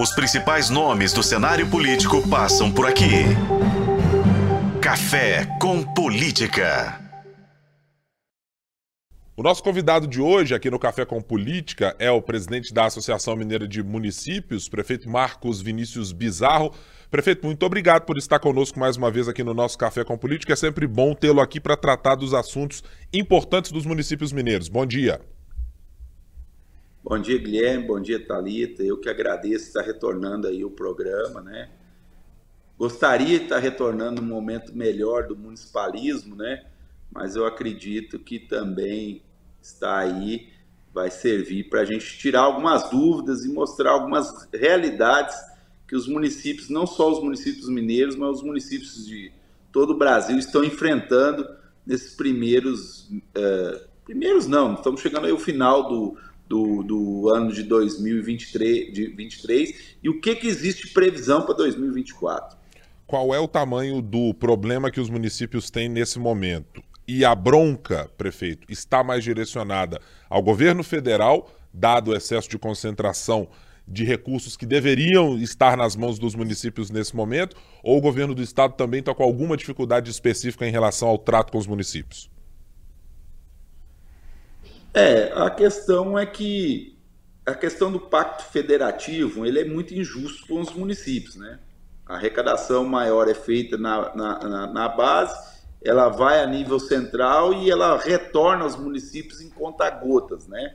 Os principais nomes do cenário político passam por aqui. Café com Política. O nosso convidado de hoje aqui no Café com Política é o presidente da Associação Mineira de Municípios, prefeito Marcos Vinícius Bizarro. Prefeito, muito obrigado por estar conosco mais uma vez aqui no nosso Café com Política. É sempre bom tê-lo aqui para tratar dos assuntos importantes dos municípios mineiros. Bom dia. Bom dia, Guilherme. Bom dia, Talita. Eu que agradeço estar retornando aí o programa, né? Gostaria de estar retornando um momento melhor do municipalismo, né? Mas eu acredito que também está aí vai servir para a gente tirar algumas dúvidas e mostrar algumas realidades que os municípios, não só os municípios mineiros, mas os municípios de todo o Brasil estão enfrentando nesses primeiros. Uh, primeiros não, estamos chegando aí ao final do, do, do ano de 2023 de 23, e o que, que existe previsão para 2024. Qual é o tamanho do problema que os municípios têm nesse momento? E a bronca, prefeito, está mais direcionada ao governo federal, dado o excesso de concentração de recursos que deveriam estar nas mãos dos municípios nesse momento, ou o governo do estado também está com alguma dificuldade específica em relação ao trato com os municípios? É, a questão é que a questão do pacto federativo ele é muito injusto com os municípios, né? A arrecadação maior é feita na, na, na, base, ela vai a nível central e ela retorna aos municípios em conta-gotas, né?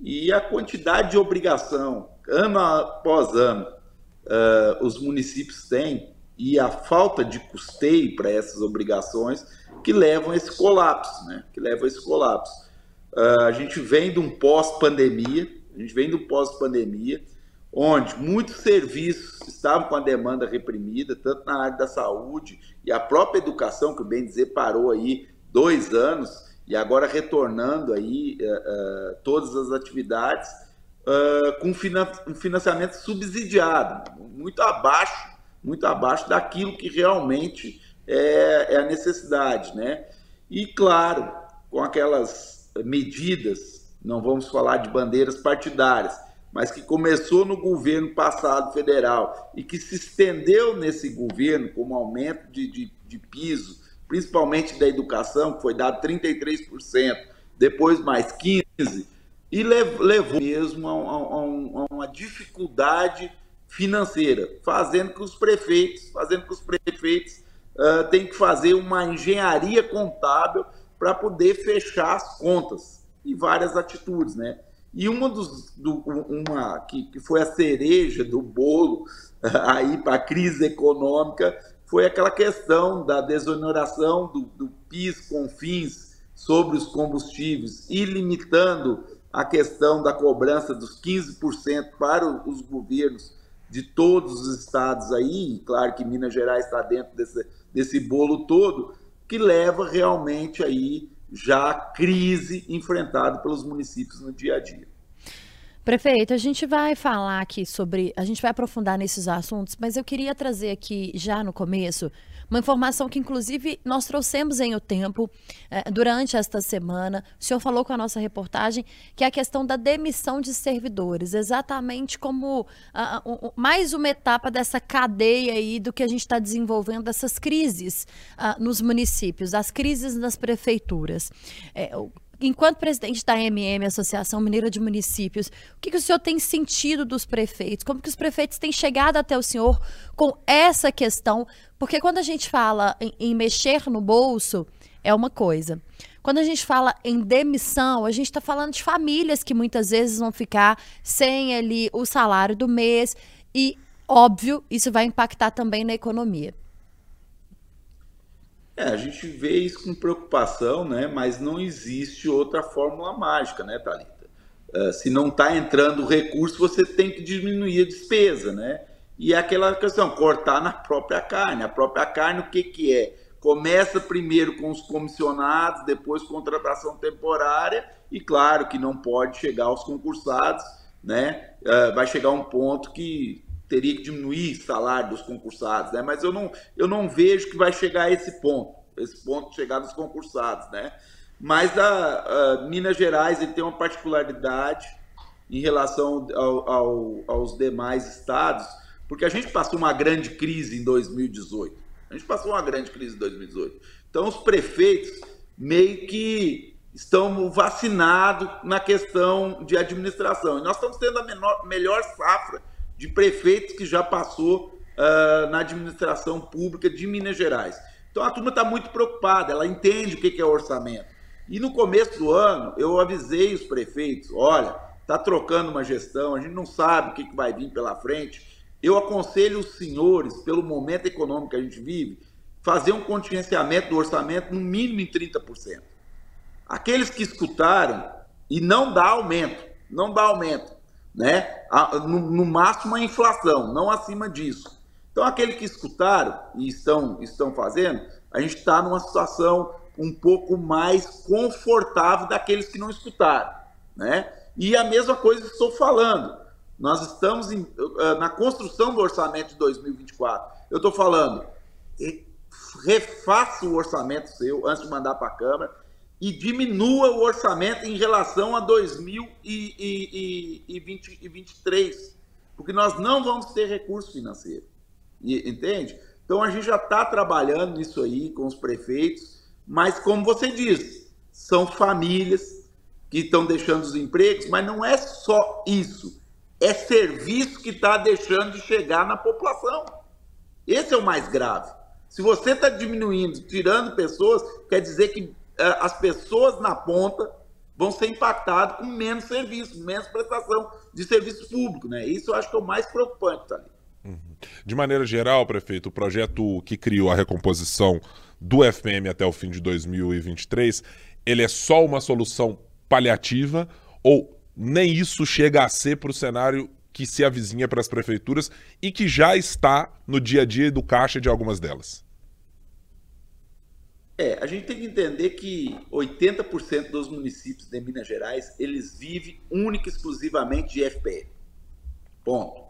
E a quantidade de obrigação, ano após ano, uh, os municípios têm e a falta de custeio para essas obrigações que levam a esse colapso, né? Que levam a esse colapso. Uh, a gente vem de um pós-pandemia, a gente vem do pós-pandemia, onde muitos serviços estavam com a demanda reprimida, tanto na área da saúde e a própria educação, que bem dizer parou aí dois anos e agora retornando aí uh, uh, todas as atividades com um financiamento subsidiado, muito abaixo, muito abaixo daquilo que realmente é, é a necessidade, né? E claro, com aquelas medidas, não vamos falar de bandeiras partidárias, mas que começou no governo passado federal e que se estendeu nesse governo como aumento de, de, de piso, principalmente da educação, que foi dado 33%, depois mais 15%, e levou mesmo a, a, a uma dificuldade financeira, fazendo que os prefeitos, fazendo que os prefeitos uh, tenham que fazer uma engenharia contábil para poder fechar as contas e várias atitudes, né? E uma dos do, uma que, que foi a cereja do bolo aí para a crise econômica foi aquela questão da desoneração do, do PIS com fins sobre os combustíveis e limitando a questão da cobrança dos 15% para os governos de todos os estados aí, claro que Minas Gerais está dentro desse, desse bolo todo, que leva realmente aí já a crise enfrentada pelos municípios no dia a dia. Prefeito, a gente vai falar aqui sobre, a gente vai aprofundar nesses assuntos, mas eu queria trazer aqui já no começo uma informação que, inclusive, nós trouxemos em o tempo eh, durante esta semana. O senhor falou com a nossa reportagem que é a questão da demissão de servidores, exatamente como uh, uh, mais uma etapa dessa cadeia aí do que a gente está desenvolvendo, dessas crises uh, nos municípios, as crises nas prefeituras. É, enquanto presidente da MM, Associação Mineira de Municípios, o que, que, o senhor tem sentido dos prefeitos? Como que os prefeitos têm chegado até o senhor com essa questão? Porque quando a gente fala em, em mexer no bolso, é uma coisa. Quando a gente fala em demissão, a gente está falando de famílias que muitas vezes vão ficar sem ali o salário do mês e, óbvio, isso vai impactar também na economia. É, a gente vê isso com preocupação, né? Mas não existe outra fórmula mágica, né, Thalita? Uh, se não está entrando recurso, você tem que diminuir a despesa, né? E é aquela questão, cortar na própria carne. A própria carne, o que, que é? Começa primeiro com os comissionados, depois contratação temporária, e claro que não pode chegar aos concursados, né? Uh, vai chegar um ponto que teria que diminuir o salário dos concursados, né? Mas eu não, eu não vejo que vai chegar a esse ponto, esse ponto chegar dos concursados, né? Mas a, a Minas Gerais ele tem uma particularidade em relação ao, ao, aos demais estados, porque a gente passou uma grande crise em 2018. A gente passou uma grande crise em 2018. Então, os prefeitos meio que estão vacinados na questão de administração. E nós estamos tendo a menor, melhor safra de prefeitos que já passou uh, na administração pública de Minas Gerais. Então a turma está muito preocupada, ela entende o que é orçamento. E no começo do ano, eu avisei os prefeitos: olha, está trocando uma gestão, a gente não sabe o que vai vir pela frente. Eu aconselho os senhores, pelo momento econômico que a gente vive, fazer um contingenciamento do orçamento no mínimo em 30%. Aqueles que escutaram, e não dá aumento, não dá aumento, né? No, no máximo a inflação, não acima disso. Então, aqueles que escutaram e estão, estão fazendo, a gente está numa situação um pouco mais confortável daqueles que não escutaram, né? E a mesma coisa estou falando. Nós estamos em, eh, na construção do orçamento de 2024. Eu estou falando, refaça o orçamento seu antes de mandar para a Câmara e diminua o orçamento em relação a 2023, porque nós não vamos ter recurso financeiro. Entende? Então a gente já está trabalhando nisso aí com os prefeitos, mas como você diz, são famílias que estão deixando os empregos, mas não é só isso. É serviço que está deixando de chegar na população. Esse é o mais grave. Se você está diminuindo, tirando pessoas, quer dizer que as pessoas na ponta vão ser impactadas com menos serviço, menos prestação de serviço público. Né? Isso eu acho que é o mais preocupante, tá. De maneira geral, prefeito, o projeto que criou a recomposição do FPM até o fim de 2023, ele é só uma solução paliativa ou nem isso chega a ser para o cenário que se avizinha para as prefeituras e que já está no dia a dia do caixa de algumas delas? É, a gente tem que entender que 80% dos municípios de Minas Gerais, eles vivem única e exclusivamente de FPM. Ponto.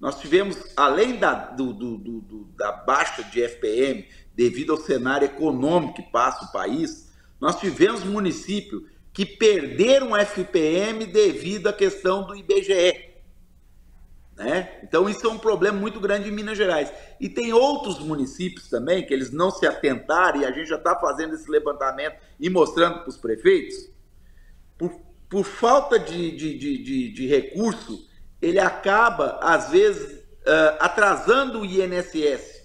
Nós tivemos, além da, do, do, do, da baixa de FPM, devido ao cenário econômico que passa o país, nós tivemos municípios que perderam FPM devido à questão do IBGE. Né? Então isso é um problema muito grande em Minas Gerais. E tem outros municípios também que eles não se atentaram, e a gente já está fazendo esse levantamento e mostrando para os prefeitos, por, por falta de, de, de, de, recurso, ele acaba, às vezes, atrasando o INSS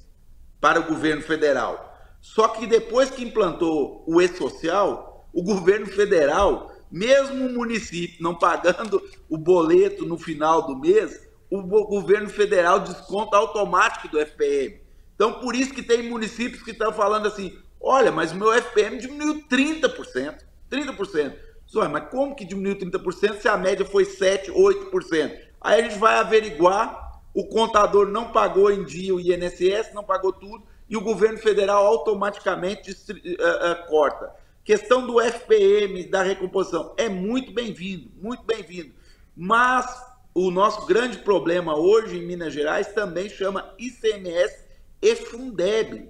para o governo federal. Só que depois que implantou o E-Social, o governo federal, mesmo o município não pagando o boleto no final do mês, o governo federal desconta automático do FPM. Então, por isso que tem municípios que estão falando assim: olha, mas o meu FPM diminuiu 30%. 30%. Só, mas como que diminuiu 30% se a média foi 7%, 8%? Aí a gente vai averiguar, o contador não pagou em dia o INSS, não pagou tudo, e o governo federal automaticamente uh, uh, corta. Questão do FPM, da recomposição, é muito bem-vindo, muito bem-vindo. Mas o nosso grande problema hoje em Minas Gerais também chama ICMS e Fundeb.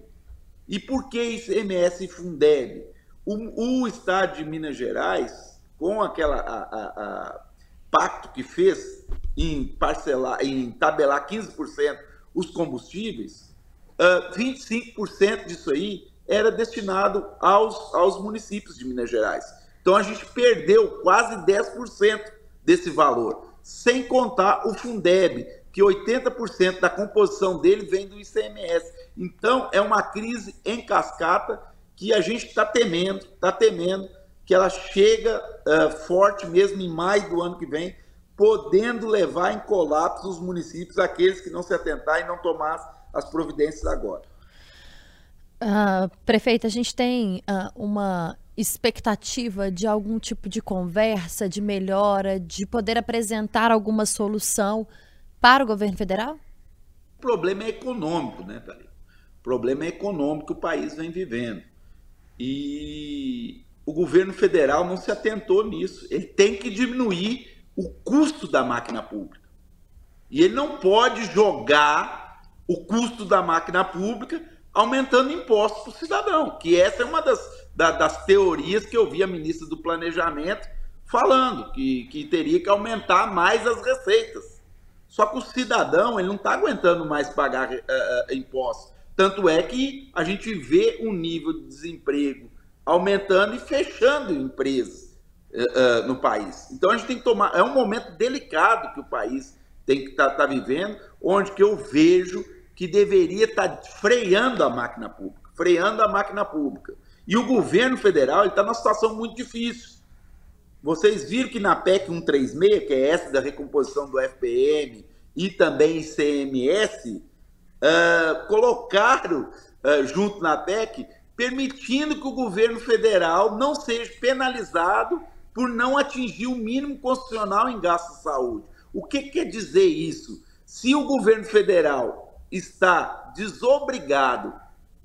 E por que ICMS e Fundeb? O, o Estado de Minas Gerais, com aquela a, a, a pacto que fez em parcelar, em tabelar 15% os combustíveis, uh, ah, 25% disso aí era destinado aos, aos municípios de Minas Gerais. Então a gente perdeu quase 10% desse valor sem contar o Fundeb, que 80% da composição dele vem do ICMS. Então, é uma crise em cascata que a gente está temendo, está temendo que ela chega uh, forte mesmo em maio do ano que vem, podendo levar em colapso os municípios, aqueles que não se atentar e não tomar as providências agora. Uh, prefeita, a gente tem uh, uma expectativa de algum tipo de conversa, de melhora, de poder apresentar alguma solução para o governo federal? O problema é econômico, né, Thalita? O problema é econômico que o país vem vivendo. E o governo federal não se atentou nisso. Ele tem que diminuir o custo da máquina pública. E ele não pode jogar o custo da máquina pública aumentando impostos para o cidadão, que essa é uma das, da, das teorias que eu vi a ministra do Planejamento falando que, que teria que aumentar mais as receitas. Só que o cidadão ele não está aguentando mais pagar uh, uh, impostos. Tanto é que a gente vê o um nível de desemprego aumentando e fechando empresas uh, no país. Então a gente tem que tomar. É um momento delicado que o país tem que estar tá, tá vivendo, onde que eu vejo que deveria estar tá freando a máquina pública, freando a máquina pública. E o governo federal está numa situação muito difícil. Vocês viram que na PEC 136, que é essa da recomposição do FPM e também ICMS, uh, colocaram uh, junto na PEC, permitindo que o governo federal não seja penalizado por não atingir o mínimo constitucional em gasto de saúde. O que quer dizer isso? Se o governo federal está desobrigado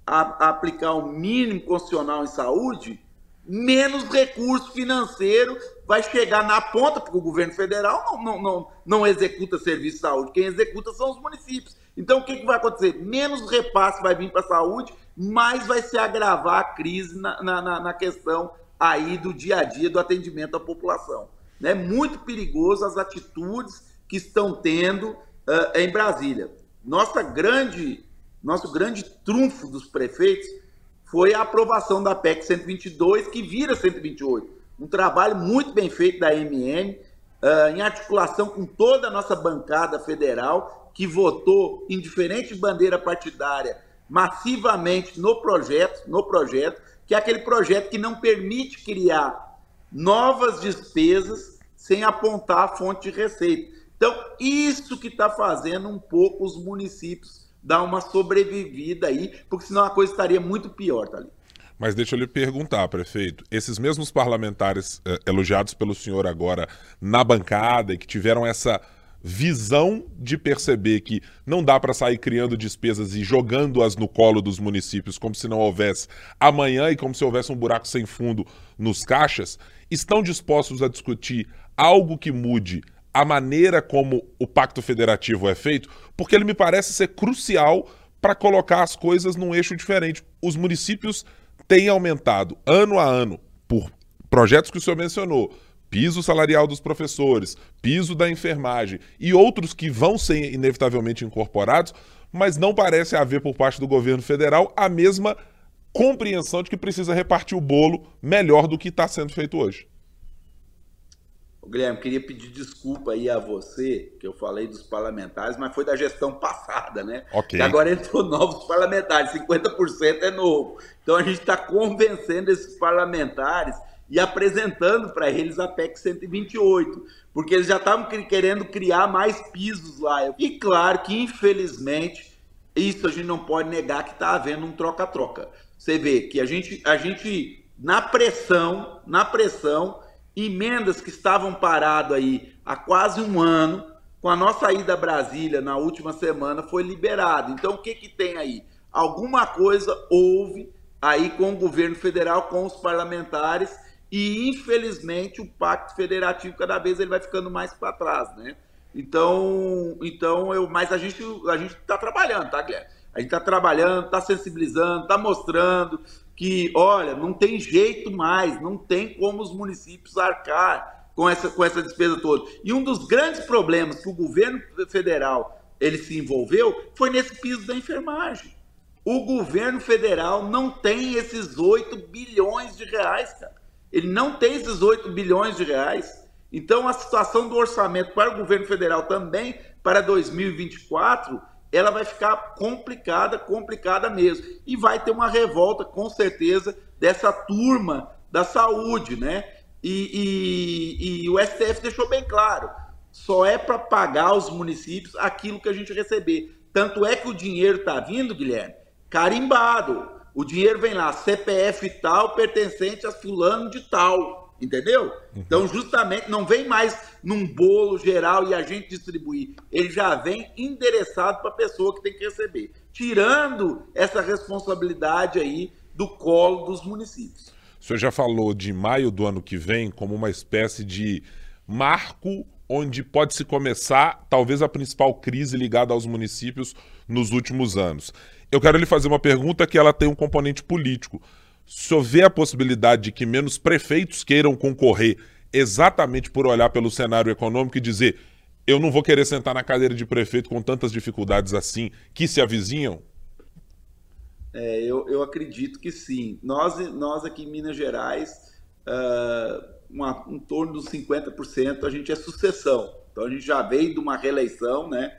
a, aplicar o mínimo constitucional em saúde, menos recurso financeiro vai chegar na ponta, porque o governo federal não, não, não, não executa serviço de saúde, quem executa são os municípios. Então, o que, que vai acontecer? Menos repasse vai vir para a saúde, mais vai se agravar a crise na, na, na questão aí do dia a dia do atendimento à população. É muito perigoso as atitudes que estão tendo uh, em Brasília. Nossa grande, nosso grande trunfo dos prefeitos foi a aprovação da PEC 122, que vira 128. Um trabalho muito bem feito da MN, uh, em articulação com toda a nossa bancada federal, que votou em diferente bandeira partidária massivamente no projeto, no projeto, que é aquele projeto que não permite criar novas despesas sem apontar a fonte de receita. Então, isso que está fazendo um pouco os municípios dar uma sobrevivida aí, porque senão a coisa estaria muito pior, tá ali. Mas deixa eu lhe perguntar, prefeito, esses mesmos parlamentares eh, elogiados pelo senhor agora na bancada e que tiveram essa visão de perceber que não dá para sair criando despesas e jogando-as no colo dos municípios como se não houvesse amanhã e como se houvesse um buraco sem fundo nos caixas, estão dispostos a discutir algo que mude a maneira como o pacto federativo é feito, porque ele me parece ser crucial para colocar as coisas num eixo diferente. Os municípios têm aumentado ano a ano por projetos que o senhor mencionou, piso salarial dos professores, piso da enfermagem e outros que vão ser inevitavelmente incorporados, mas não parece haver por parte do governo federal a mesma compreensão de que precisa repartir o bolo melhor do que está sendo feito hoje. Guilherme, queria pedir desculpa aí a você, que eu falei dos parlamentares, mas foi da gestão passada, né? Ok. E agora entrou novos parlamentares, 50% é novo. Então a gente está convencendo esses parlamentares e apresentando para eles a PEC 128, porque eles já estavam querendo criar mais pisos lá. E claro que, infelizmente, isso a gente não pode negar que está havendo um troca-troca. Você vê que a gente, a gente, na pressão, na pressão, emendas que estavam paradas aí há quase um ano, com a nossa ida a Brasília na última semana, foi liberado. Então, o que, que tem aí? Alguma coisa houve aí com o governo federal, com os parlamentares, e infelizmente o pacto federativo cada vez ele vai ficando mais para trás, né? Então, então eu, mas a gente a gente está trabalhando, tá, Guilherme? A gente está trabalhando, está sensibilizando, está mostrando que, olha, não tem jeito mais, não tem como os municípios arcar com essa, com essa despesa toda. E um dos grandes problemas que o governo federal ele se envolveu foi nesse piso da enfermagem. O governo federal não tem esses 8 bilhões de reais, cara. Ele não tem esses 8 bilhões de reais. Então, a situação do orçamento para o governo federal também para 2024 ela vai ficar complicada, complicada mesmo. E vai ter uma revolta, com certeza, dessa turma da saúde, né? E, e, e o STF deixou bem claro: só é para pagar os municípios aquilo que a gente receber. Tanto é que o dinheiro está vindo, Guilherme, carimbado. O dinheiro vem lá, CPF tal, pertencente a fulano de tal. Entendeu? Uhum. Então, justamente, não vem mais num bolo geral e a gente distribuir. Ele já vem endereçado para a pessoa que tem que receber, tirando essa responsabilidade aí do colo dos municípios. O senhor já falou de maio do ano que vem como uma espécie de marco onde pode se começar talvez a principal crise ligada aos municípios nos últimos anos. Eu quero lhe fazer uma pergunta que ela tem um componente político. Senhor vê a possibilidade de que menos prefeitos queiram concorrer exatamente por olhar pelo cenário econômico e dizer eu não vou querer sentar na cadeira de prefeito com tantas dificuldades assim que se avizinham? É, eu, eu acredito que sim. Nós, nós aqui em Minas Gerais, uh, uma, em torno dos 50% a gente é sucessão. Então a gente já veio de uma reeleição, né?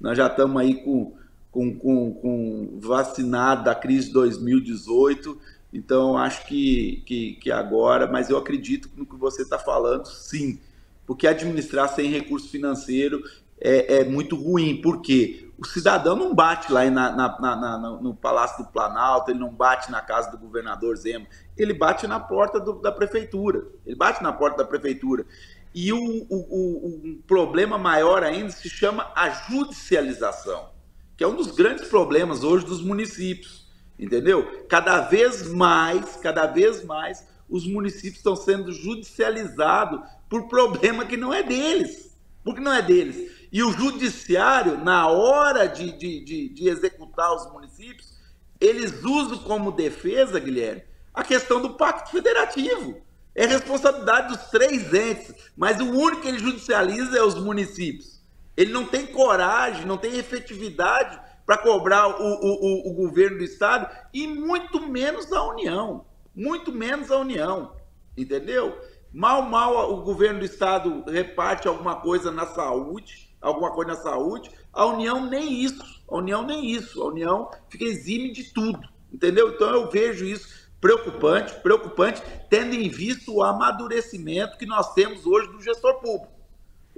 Nós já estamos aí com, com, com, com vacinado da crise de 2018. Então acho que, que, que agora, mas eu acredito no que você está falando, sim. Porque administrar sem recurso financeiro é, é muito ruim. Por quê? o cidadão não bate lá na, na, na, no Palácio do Planalto, ele não bate na casa do governador Zema, ele bate na porta do, da prefeitura. Ele bate na porta da prefeitura. E o, o, o, o, problema maior ainda se chama a judicialização, que é um dos grandes problemas hoje dos municípios. Entendeu? Cada vez mais, cada vez mais, os municípios estão sendo judicializados por problema que não é deles. Porque não é deles e o judiciário, na hora de, de, de, de executar os municípios, eles usam como defesa, Guilherme, a questão do pacto federativo. É responsabilidade dos três entes, mas o único que ele judicializa é os municípios. Ele não tem coragem, não tem efetividade para cobrar o, o, o, governo do Estado e muito menos a União. Muito menos a União. Entendeu? Mal, mal o governo do Estado reparte alguma coisa na saúde, alguma coisa na saúde. A União nem isso. A União nem isso. A União fica exime de tudo. Entendeu? Então eu vejo isso preocupante, preocupante, tendo em vista o amadurecimento que nós temos hoje do gestor público.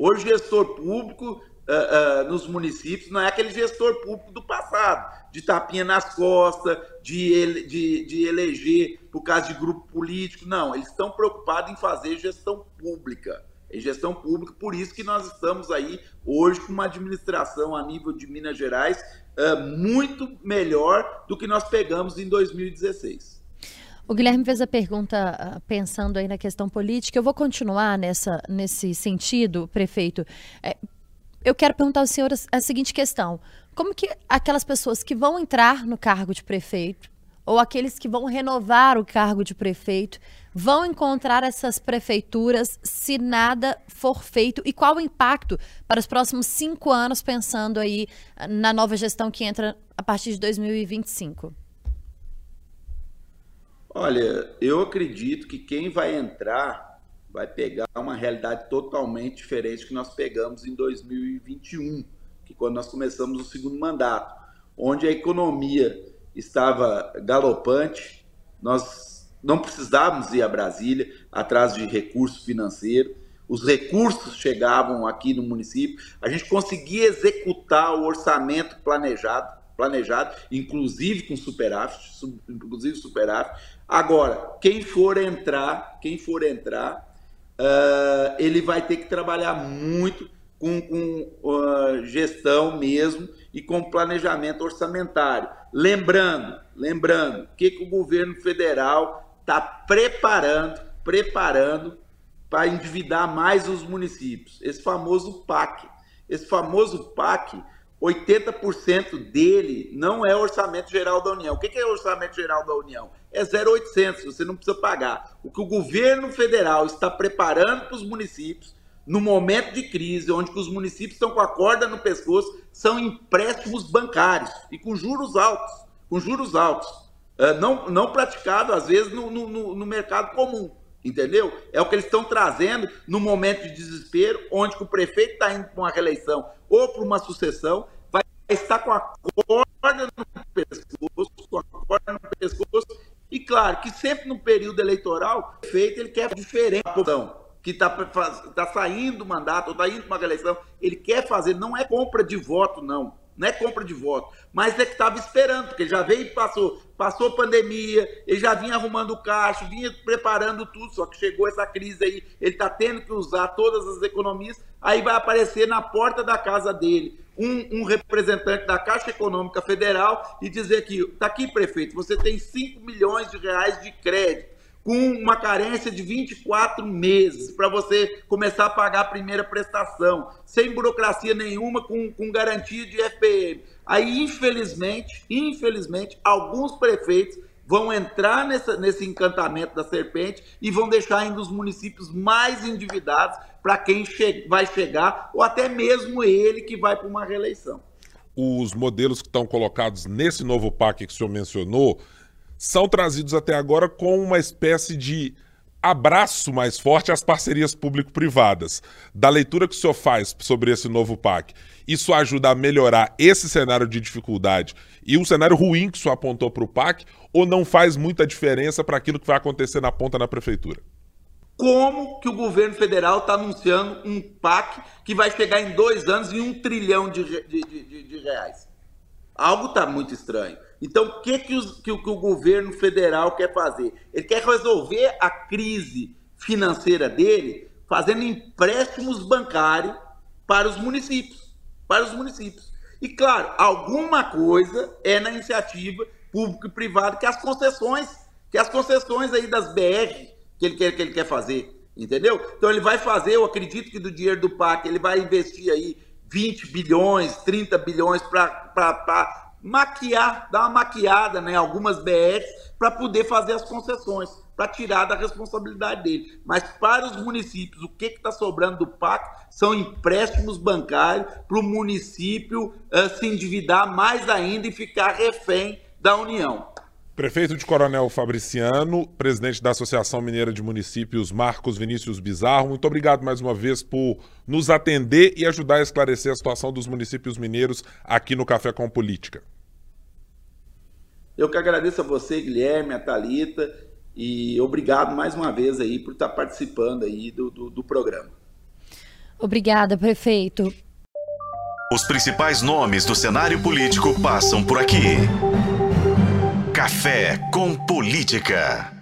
Hoje, o gestor público uh, nos municípios não é aquele gestor público do passado, de tapinha nas costas, de, ele, de, de eleger por causa de grupo político. Não, eles estão preocupados em fazer gestão pública em gestão pública, por isso que nós estamos aí hoje com uma administração a nível de Minas Gerais uh, muito melhor do que nós pegamos em 2016. O Guilherme fez a pergunta pensando aí na questão política. Eu vou continuar nessa, nesse sentido, prefeito. É, eu quero perguntar ao senhor a seguinte questão: como que aquelas pessoas que vão entrar no cargo de prefeito ou aqueles que vão renovar o cargo de prefeito vão encontrar essas prefeituras se nada for feito? E qual o impacto para os próximos cinco anos, pensando aí na nova gestão que entra a partir de 2025? Olha, eu acredito que quem vai entrar vai pegar uma realidade totalmente diferente que nós pegamos em 2021, que quando nós começamos o segundo mandato, onde a economia estava galopante, nós não precisávamos ir a Brasília atrás de recurso financeiro, os recursos chegavam aqui no município, a gente conseguia executar o orçamento planejado, planejado, inclusive com superávit, inclusive superávit. Agora, quem for entrar, quem for entrar, uh, ele vai ter que trabalhar muito com, com uh, gestão mesmo e com planejamento orçamentário. Lembrando, lembrando, o que, que o governo federal está preparando, preparando para endividar mais os municípios. Esse famoso PAC. Esse famoso PAC, 80% dele não é orçamento geral da União. O que é orçamento geral da União? É 0,800, você não precisa pagar. O que o governo federal está preparando para os municípios no momento de crise, onde os municípios estão com a corda no pescoço, são empréstimos bancários e com juros altos, com juros altos, uh, não, não praticado às vezes no, no, no, mercado comum, entendeu? É o que eles estão trazendo no momento de desespero, onde o prefeito está indo para uma reeleição ou para uma sucessão, vai estar com a corda no pescoço, com a corda no pescoço, e claro que sempre no período eleitoral, o prefeito ele quer diferente da população que está tá saindo do mandato, ou está indo para uma reeleição, ele quer fazer, não é compra de voto, não. Não é compra de voto, mas é que estava esperando, porque ele já veio e passou, passou pandemia, ele já vinha arrumando o caixa, vinha preparando tudo, só que chegou essa crise aí, ele está tendo que usar todas as economias, aí vai aparecer na porta da casa dele um, um representante da Caixa Econômica Federal e dizer que, está aqui, prefeito, você tem 5 milhões de reais de crédito, com uma carência de 24 meses para você começar a pagar a primeira prestação, sem burocracia nenhuma, com, com garantia de FPM. Aí, infelizmente, infelizmente, alguns prefeitos vão entrar nessa, nesse encantamento da serpente e vão deixar ainda os municípios mais endividados para quem che vai chegar, ou até mesmo ele que vai para uma reeleição. Os modelos que estão colocados nesse novo PAC que o senhor mencionou são trazidos até agora com uma espécie de abraço mais forte às parcerias público-privadas. Da leitura que o senhor faz sobre esse novo PAC, isso ajuda a melhorar esse cenário de dificuldade e o cenário ruim que o senhor apontou para o PAC, ou não faz muita diferença para aquilo que vai acontecer na ponta na prefeitura? Como que o governo federal está anunciando um PAC que vai chegar em dois anos em um trilhão de, de, de, de reais? Algo está muito estranho. Então, o que, que, os, que, que o governo federal quer fazer? Ele quer resolver a crise financeira dele fazendo empréstimos bancários para os municípios. Para os municípios. E, claro, alguma coisa é na iniciativa público e privado que as concessões, que as concessões aí das BR que ele quer, que ele quer fazer. Entendeu? Então ele vai fazer, eu acredito que do dinheiro do PAC, ele vai investir aí 20 bilhões, 30 bilhões para maquiar, dar uma maquiada, né, algumas BRs para poder fazer as concessões, para tirar da responsabilidade dele. Mas para os municípios, o que está sobrando do PAC são empréstimos bancários para o município uh, se endividar mais ainda e ficar refém da União. Prefeito de Coronel Fabriciano, presidente da Associação Mineira de Municípios, Marcos Vinícius Bizarro, muito obrigado mais uma vez por nos atender e ajudar a esclarecer a situação dos municípios mineiros aqui no Café com Política. Eu que agradeço a você, Guilherme, a Thalita, e obrigado mais uma vez aí por estar participando aí do, do, do programa. Obrigada, prefeito. Os principais nomes do cenário político passam por aqui. Café com Política.